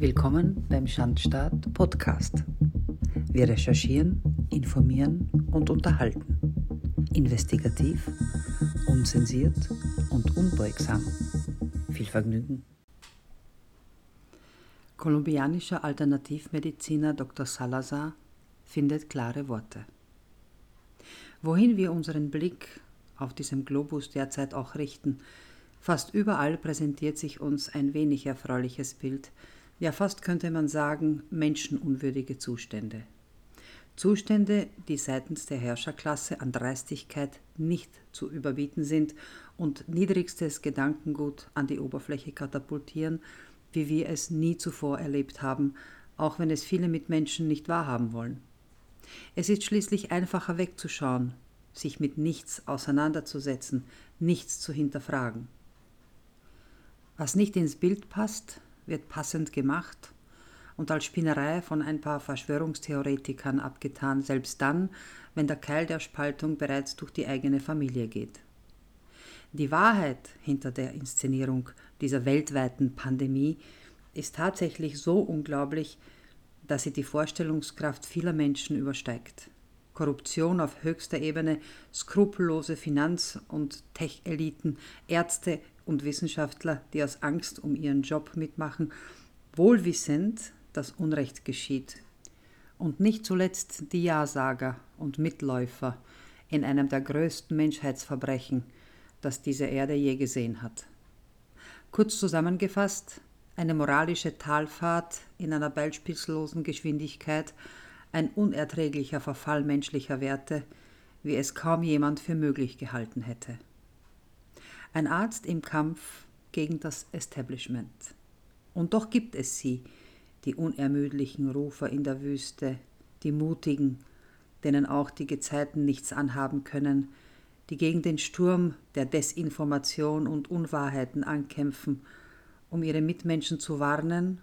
Willkommen beim Schandstaat Podcast. Wir recherchieren, informieren und unterhalten. Investigativ, unzensiert und unbeugsam. Viel Vergnügen. Kolumbianischer Alternativmediziner Dr. Salazar findet klare Worte. Wohin wir unseren Blick auf diesem Globus derzeit auch richten, fast überall präsentiert sich uns ein wenig erfreuliches Bild ja fast könnte man sagen, menschenunwürdige Zustände. Zustände, die seitens der Herrscherklasse an Dreistigkeit nicht zu überbieten sind und niedrigstes Gedankengut an die Oberfläche katapultieren, wie wir es nie zuvor erlebt haben, auch wenn es viele Mitmenschen nicht wahrhaben wollen. Es ist schließlich einfacher wegzuschauen, sich mit nichts auseinanderzusetzen, nichts zu hinterfragen. Was nicht ins Bild passt, wird passend gemacht und als Spinnerei von ein paar Verschwörungstheoretikern abgetan, selbst dann, wenn der Keil der Spaltung bereits durch die eigene Familie geht. Die Wahrheit hinter der Inszenierung dieser weltweiten Pandemie ist tatsächlich so unglaublich, dass sie die Vorstellungskraft vieler Menschen übersteigt. Korruption auf höchster Ebene, skrupellose Finanz- und Tech-Eliten, Ärzte und Wissenschaftler, die aus Angst um ihren Job mitmachen, wohlwissend, dass Unrecht geschieht. Und nicht zuletzt die Ja-Sager und Mitläufer in einem der größten Menschheitsverbrechen, das diese Erde je gesehen hat. Kurz zusammengefasst, eine moralische Talfahrt in einer beispiellosen Geschwindigkeit, ein unerträglicher Verfall menschlicher Werte, wie es kaum jemand für möglich gehalten hätte. Ein Arzt im Kampf gegen das Establishment. Und doch gibt es sie, die unermüdlichen Rufer in der Wüste, die mutigen, denen auch die Gezeiten nichts anhaben können, die gegen den Sturm der Desinformation und Unwahrheiten ankämpfen, um ihre Mitmenschen zu warnen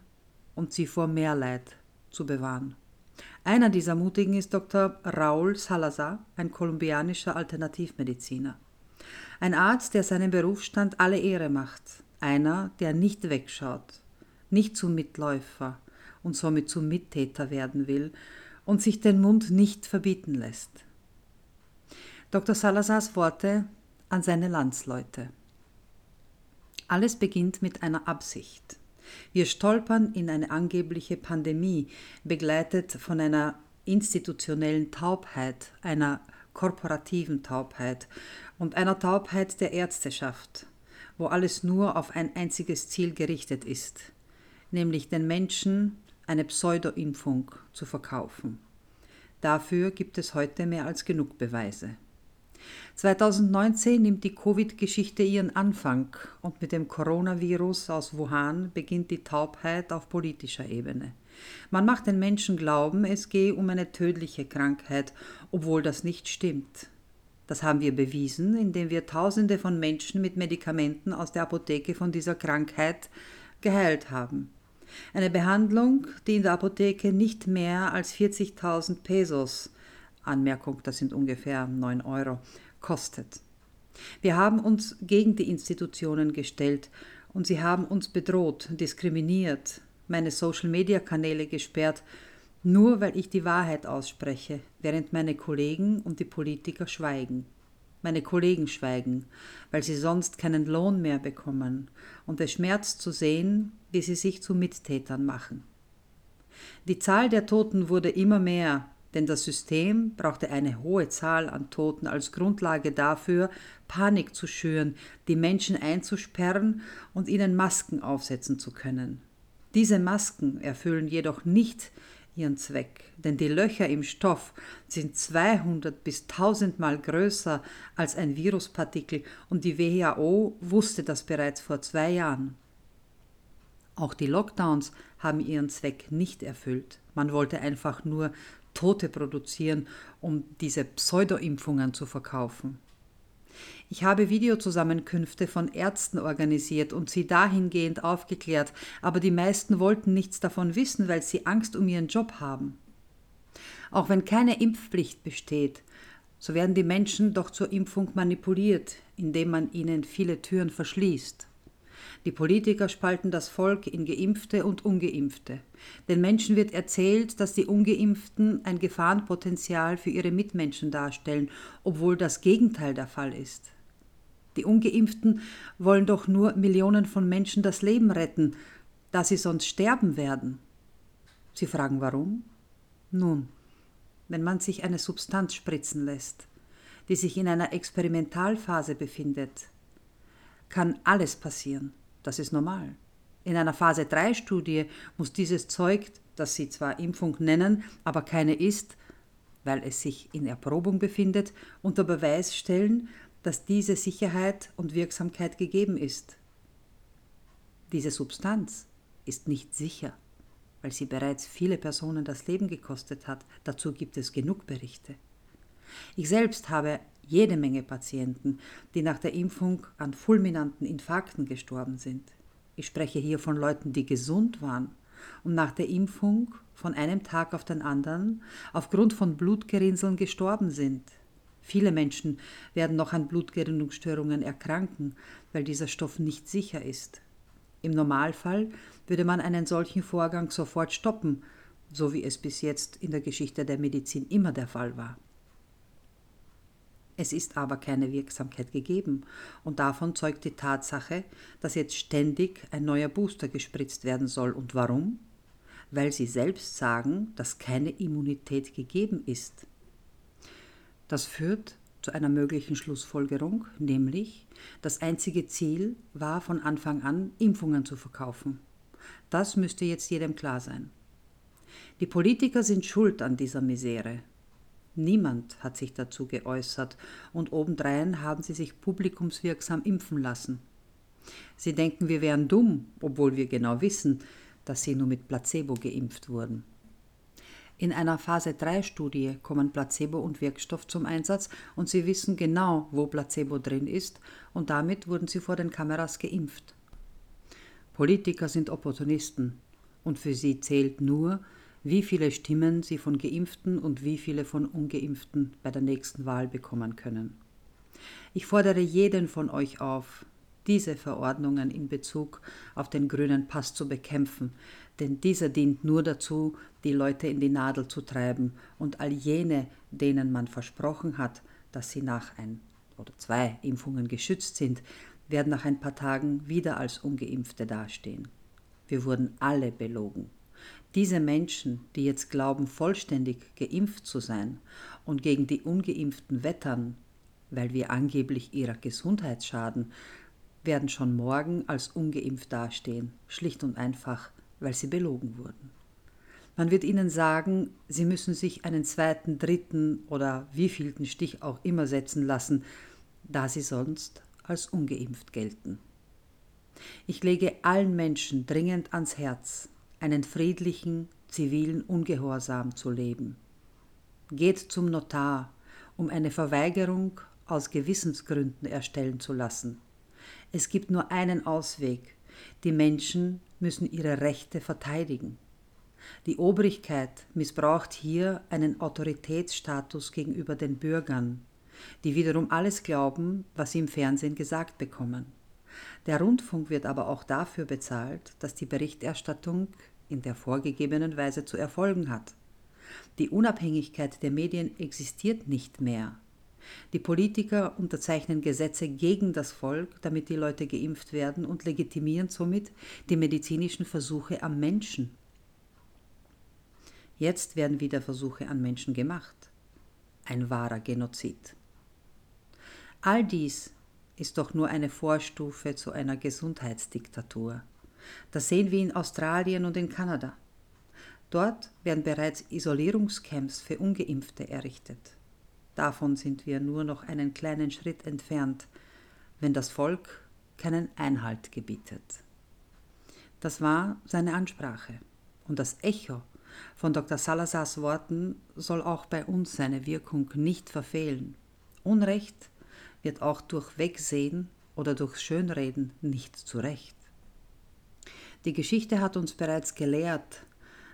und sie vor mehr Leid zu bewahren. Einer dieser Mutigen ist Dr. Raúl Salazar, ein kolumbianischer Alternativmediziner. Ein Arzt, der seinem Berufsstand alle Ehre macht. Einer, der nicht wegschaut, nicht zum Mitläufer und somit zum Mittäter werden will und sich den Mund nicht verbieten lässt. Dr. Salazars Worte an seine Landsleute. Alles beginnt mit einer Absicht. Wir stolpern in eine angebliche Pandemie, begleitet von einer institutionellen Taubheit, einer korporativen Taubheit und einer Taubheit der Ärzteschaft, wo alles nur auf ein einziges Ziel gerichtet ist, nämlich den Menschen eine Pseudo-Impfung zu verkaufen. Dafür gibt es heute mehr als genug Beweise. 2019 nimmt die Covid-Geschichte ihren Anfang und mit dem Coronavirus aus Wuhan beginnt die Taubheit auf politischer Ebene. Man macht den Menschen glauben, es gehe um eine tödliche Krankheit, obwohl das nicht stimmt. Das haben wir bewiesen, indem wir Tausende von Menschen mit Medikamenten aus der Apotheke von dieser Krankheit geheilt haben. Eine Behandlung, die in der Apotheke nicht mehr als 40.000 Pesos, Anmerkung, das sind ungefähr 9 Euro, kostet. Wir haben uns gegen die Institutionen gestellt und sie haben uns bedroht, diskriminiert, meine Social-Media-Kanäle gesperrt, nur weil ich die Wahrheit ausspreche, während meine Kollegen und die Politiker schweigen. Meine Kollegen schweigen, weil sie sonst keinen Lohn mehr bekommen, und es schmerzt zu sehen, wie sie sich zu Mittätern machen. Die Zahl der Toten wurde immer mehr, denn das System brauchte eine hohe Zahl an Toten als Grundlage dafür, Panik zu schüren, die Menschen einzusperren und ihnen Masken aufsetzen zu können. Diese Masken erfüllen jedoch nicht ihren Zweck, denn die Löcher im Stoff sind 200 bis 1000 Mal größer als ein Viruspartikel und die WHO wusste das bereits vor zwei Jahren. Auch die Lockdowns haben ihren Zweck nicht erfüllt. Man wollte einfach nur Tote produzieren, um diese Pseudo-Impfungen zu verkaufen. Ich habe Videozusammenkünfte von Ärzten organisiert und sie dahingehend aufgeklärt, aber die meisten wollten nichts davon wissen, weil sie Angst um ihren Job haben. Auch wenn keine Impfpflicht besteht, so werden die Menschen doch zur Impfung manipuliert, indem man ihnen viele Türen verschließt. Die Politiker spalten das Volk in Geimpfte und Ungeimpfte. Den Menschen wird erzählt, dass die Ungeimpften ein Gefahrenpotenzial für ihre Mitmenschen darstellen, obwohl das Gegenteil der Fall ist. Die Ungeimpften wollen doch nur Millionen von Menschen das Leben retten, da sie sonst sterben werden. Sie fragen warum? Nun, wenn man sich eine Substanz spritzen lässt, die sich in einer Experimentalphase befindet, kann alles passieren. Das ist normal. In einer Phase 3 Studie muss dieses Zeug, das Sie zwar Impfung nennen, aber keine ist, weil es sich in Erprobung befindet, unter Beweis stellen, dass diese Sicherheit und Wirksamkeit gegeben ist. Diese Substanz ist nicht sicher, weil sie bereits viele Personen das Leben gekostet hat. Dazu gibt es genug Berichte. Ich selbst habe jede Menge Patienten, die nach der Impfung an fulminanten Infarkten gestorben sind. Ich spreche hier von Leuten, die gesund waren und nach der Impfung von einem Tag auf den anderen aufgrund von Blutgerinnseln gestorben sind. Viele Menschen werden noch an Blutgerinnungsstörungen erkranken, weil dieser Stoff nicht sicher ist. Im Normalfall würde man einen solchen Vorgang sofort stoppen, so wie es bis jetzt in der Geschichte der Medizin immer der Fall war. Es ist aber keine Wirksamkeit gegeben und davon zeugt die Tatsache, dass jetzt ständig ein neuer Booster gespritzt werden soll. Und warum? Weil sie selbst sagen, dass keine Immunität gegeben ist. Das führt zu einer möglichen Schlussfolgerung, nämlich das einzige Ziel war von Anfang an, Impfungen zu verkaufen. Das müsste jetzt jedem klar sein. Die Politiker sind schuld an dieser Misere. Niemand hat sich dazu geäußert und obendrein haben sie sich publikumswirksam impfen lassen. Sie denken, wir wären dumm, obwohl wir genau wissen, dass sie nur mit Placebo geimpft wurden. In einer Phase 3 Studie kommen Placebo und Wirkstoff zum Einsatz und sie wissen genau, wo Placebo drin ist und damit wurden sie vor den Kameras geimpft. Politiker sind Opportunisten und für sie zählt nur, wie viele Stimmen sie von geimpften und wie viele von ungeimpften bei der nächsten Wahl bekommen können. Ich fordere jeden von euch auf, diese Verordnungen in Bezug auf den grünen Pass zu bekämpfen, denn dieser dient nur dazu, die Leute in die Nadel zu treiben und all jene, denen man versprochen hat, dass sie nach ein oder zwei Impfungen geschützt sind, werden nach ein paar Tagen wieder als ungeimpfte dastehen. Wir wurden alle belogen. Diese Menschen, die jetzt glauben, vollständig geimpft zu sein und gegen die ungeimpften wettern, weil wir angeblich ihrer Gesundheit schaden, werden schon morgen als ungeimpft dastehen, schlicht und einfach, weil sie belogen wurden. Man wird ihnen sagen, sie müssen sich einen zweiten, dritten oder wievielten Stich auch immer setzen lassen, da sie sonst als ungeimpft gelten. Ich lege allen Menschen dringend ans Herz, einen friedlichen, zivilen Ungehorsam zu leben. Geht zum Notar, um eine Verweigerung aus Gewissensgründen erstellen zu lassen. Es gibt nur einen Ausweg. Die Menschen müssen ihre Rechte verteidigen. Die Obrigkeit missbraucht hier einen Autoritätsstatus gegenüber den Bürgern, die wiederum alles glauben, was sie im Fernsehen gesagt bekommen. Der Rundfunk wird aber auch dafür bezahlt, dass die Berichterstattung in der vorgegebenen Weise zu erfolgen hat. Die Unabhängigkeit der Medien existiert nicht mehr. Die Politiker unterzeichnen Gesetze gegen das Volk, damit die Leute geimpft werden und legitimieren somit die medizinischen Versuche am Menschen. Jetzt werden wieder Versuche an Menschen gemacht. Ein wahrer Genozid. All dies ist doch nur eine Vorstufe zu einer Gesundheitsdiktatur. Das sehen wir in Australien und in Kanada. Dort werden bereits Isolierungscamps für ungeimpfte errichtet. Davon sind wir nur noch einen kleinen Schritt entfernt, wenn das Volk keinen Einhalt gebietet. Das war seine Ansprache. Und das Echo von Dr. Salazars Worten soll auch bei uns seine Wirkung nicht verfehlen. Unrecht wird auch durch Wegsehen oder durch Schönreden nicht zurecht. Die Geschichte hat uns bereits gelehrt,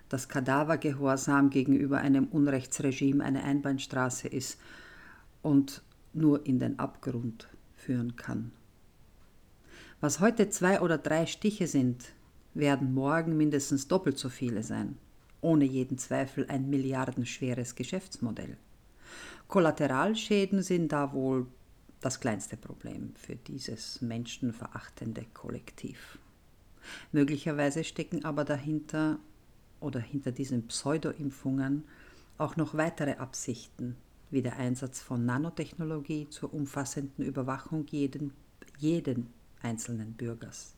dass Kadavergehorsam gegenüber einem Unrechtsregime eine Einbahnstraße ist und nur in den Abgrund führen kann. Was heute zwei oder drei Stiche sind, werden morgen mindestens doppelt so viele sein. Ohne jeden Zweifel ein milliardenschweres Geschäftsmodell. Kollateralschäden sind da wohl das kleinste Problem für dieses menschenverachtende Kollektiv. Möglicherweise stecken aber dahinter oder hinter diesen Pseudoimpfungen auch noch weitere Absichten, wie der Einsatz von Nanotechnologie zur umfassenden Überwachung jeden, jeden einzelnen Bürgers.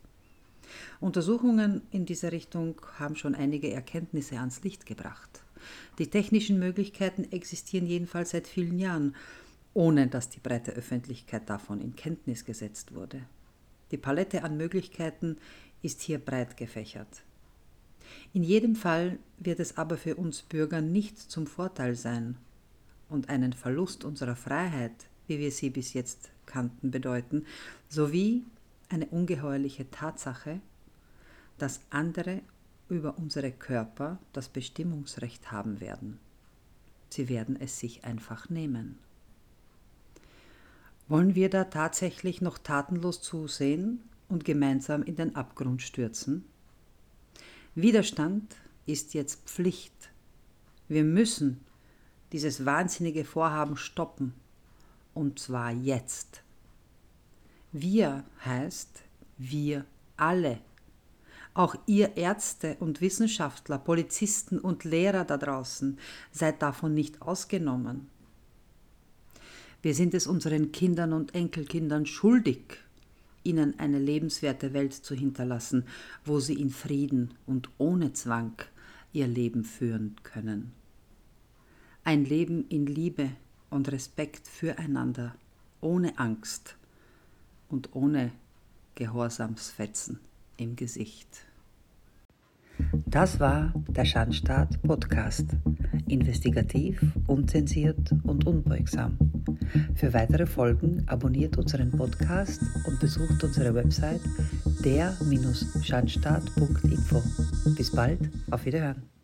Untersuchungen in dieser Richtung haben schon einige Erkenntnisse ans Licht gebracht. Die technischen Möglichkeiten existieren jedenfalls seit vielen Jahren, ohne dass die breite Öffentlichkeit davon in Kenntnis gesetzt wurde. Die Palette an Möglichkeiten ist hier breit gefächert. In jedem Fall wird es aber für uns Bürger nicht zum Vorteil sein und einen Verlust unserer Freiheit, wie wir sie bis jetzt kannten, bedeuten, sowie eine ungeheuerliche Tatsache, dass andere über unsere Körper das Bestimmungsrecht haben werden. Sie werden es sich einfach nehmen. Wollen wir da tatsächlich noch tatenlos zusehen und gemeinsam in den Abgrund stürzen? Widerstand ist jetzt Pflicht. Wir müssen dieses wahnsinnige Vorhaben stoppen. Und zwar jetzt. Wir heißt wir alle. Auch ihr Ärzte und Wissenschaftler, Polizisten und Lehrer da draußen seid davon nicht ausgenommen. Wir sind es unseren Kindern und Enkelkindern schuldig, ihnen eine lebenswerte Welt zu hinterlassen, wo sie in Frieden und ohne Zwang ihr Leben führen können. Ein Leben in Liebe und Respekt füreinander, ohne Angst und ohne Gehorsamsfetzen im Gesicht. Das war der Schandstaat Podcast. Investigativ, unzensiert und unbeugsam. Für weitere Folgen abonniert unseren Podcast und besucht unsere Website der-schandstaat.info. Bis bald, auf Wiederhören.